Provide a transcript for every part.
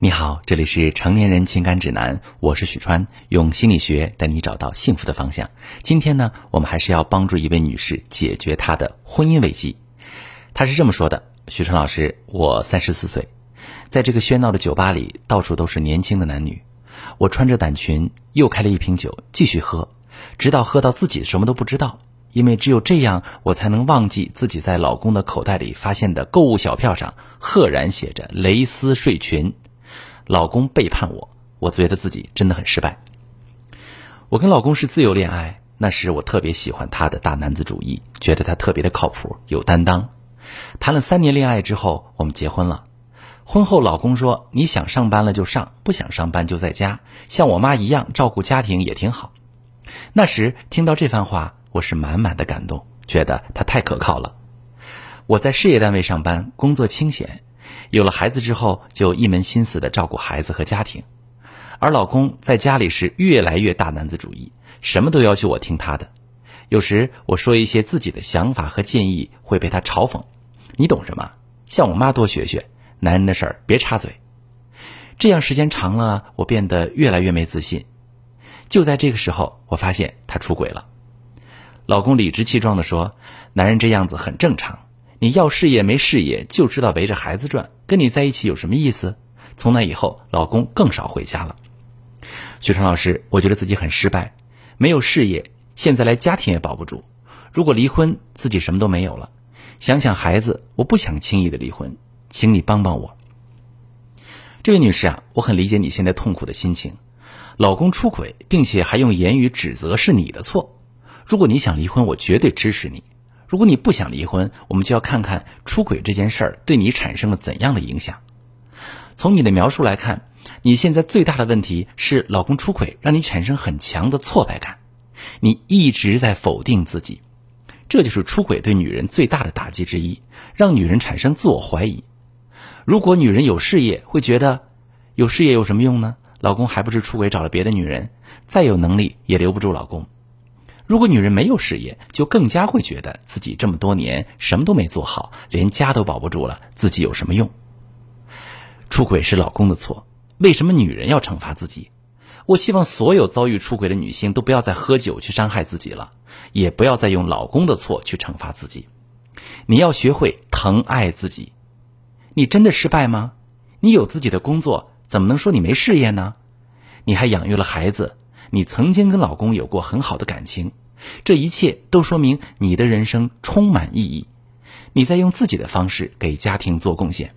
你好，这里是成年人情感指南，我是许川，用心理学带你找到幸福的方向。今天呢，我们还是要帮助一位女士解决她的婚姻危机。她是这么说的：“许川老师，我三十四岁，在这个喧闹的酒吧里，到处都是年轻的男女。我穿着短裙，又开了一瓶酒，继续喝，直到喝到自己什么都不知道。因为只有这样，我才能忘记自己在老公的口袋里发现的购物小票上赫然写着蕾丝睡裙。”老公背叛我，我觉得自己真的很失败。我跟老公是自由恋爱，那时我特别喜欢他的大男子主义，觉得他特别的靠谱、有担当。谈了三年恋爱之后，我们结婚了。婚后，老公说：“你想上班了就上，不想上班就在家，像我妈一样照顾家庭也挺好。”那时听到这番话，我是满满的感动，觉得他太可靠了。我在事业单位上班，工作清闲。有了孩子之后，就一门心思的照顾孩子和家庭，而老公在家里是越来越大男子主义，什么都要求我听他的。有时我说一些自己的想法和建议，会被他嘲讽：“你懂什么？向我妈多学学，男人的事儿别插嘴。”这样时间长了，我变得越来越没自信。就在这个时候，我发现他出轨了。老公理直气壮的说：“男人这样子很正常。”你要事业没事业，就知道围着孩子转，跟你在一起有什么意思？从那以后，老公更少回家了。许川老师，我觉得自己很失败，没有事业，现在连家庭也保不住。如果离婚，自己什么都没有了。想想孩子，我不想轻易的离婚，请你帮帮我。这位女士啊，我很理解你现在痛苦的心情。老公出轨，并且还用言语指责是你的错。如果你想离婚，我绝对支持你。如果你不想离婚，我们就要看看出轨这件事儿对你产生了怎样的影响。从你的描述来看，你现在最大的问题是老公出轨让你产生很强的挫败感，你一直在否定自己，这就是出轨对女人最大的打击之一，让女人产生自我怀疑。如果女人有事业，会觉得有事业有什么用呢？老公还不是出轨找了别的女人，再有能力也留不住老公。如果女人没有事业，就更加会觉得自己这么多年什么都没做好，连家都保不住了，自己有什么用？出轨是老公的错，为什么女人要惩罚自己？我希望所有遭遇出轨的女性都不要再喝酒去伤害自己了，也不要再用老公的错去惩罚自己。你要学会疼爱自己。你真的失败吗？你有自己的工作，怎么能说你没事业呢？你还养育了孩子。你曾经跟老公有过很好的感情，这一切都说明你的人生充满意义。你在用自己的方式给家庭做贡献。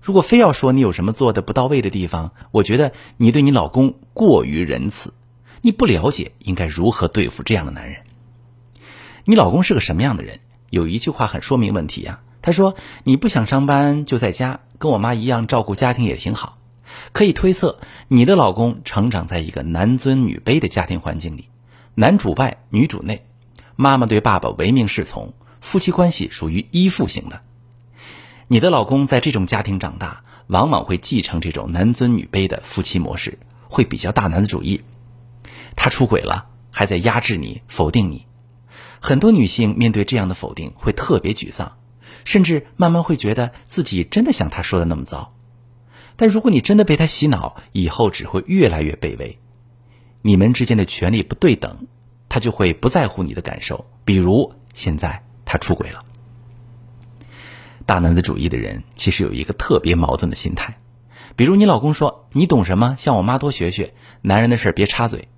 如果非要说你有什么做的不到位的地方，我觉得你对你老公过于仁慈，你不了解应该如何对付这样的男人。你老公是个什么样的人？有一句话很说明问题呀。他说：“你不想上班就在家，跟我妈一样照顾家庭也挺好。”可以推测，你的老公成长在一个男尊女卑的家庭环境里，男主外女主内，妈妈对爸爸唯命是从，夫妻关系属于依附型的。你的老公在这种家庭长大，往往会继承这种男尊女卑的夫妻模式，会比较大男子主义。他出轨了，还在压制你、否定你。很多女性面对这样的否定，会特别沮丧，甚至慢慢会觉得自己真的像他说的那么糟。但如果你真的被他洗脑，以后只会越来越卑微。你们之间的权利不对等，他就会不在乎你的感受。比如现在他出轨了。大男子主义的人其实有一个特别矛盾的心态，比如你老公说：“你懂什么？向我妈多学学，男人的事别插嘴。”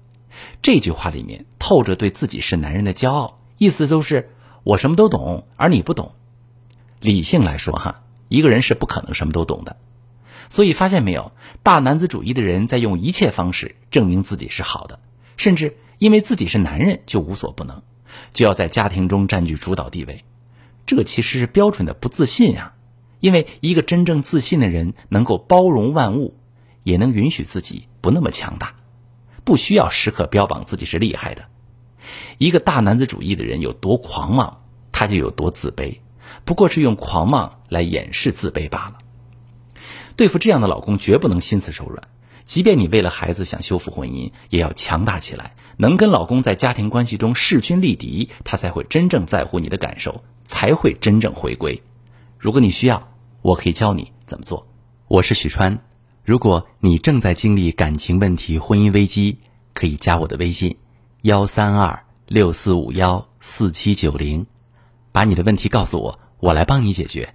这句话里面透着对自己是男人的骄傲，意思都是我什么都懂，而你不懂。理性来说，哈，一个人是不可能什么都懂的。所以发现没有，大男子主义的人在用一切方式证明自己是好的，甚至因为自己是男人就无所不能，就要在家庭中占据主导地位。这其实是标准的不自信呀。因为一个真正自信的人能够包容万物，也能允许自己不那么强大，不需要时刻标榜自己是厉害的。一个大男子主义的人有多狂妄，他就有多自卑，不过是用狂妄来掩饰自卑罢了。对付这样的老公，绝不能心慈手软。即便你为了孩子想修复婚姻，也要强大起来，能跟老公在家庭关系中势均力敌，他才会真正在乎你的感受，才会真正，回归。如果你需要，我可以教你怎么做。我是许川。如果你正在经历感情问题、婚姻危机，可以加我的微信：幺三二六四五幺四七九零，把你的问题告诉我，我来帮你解决。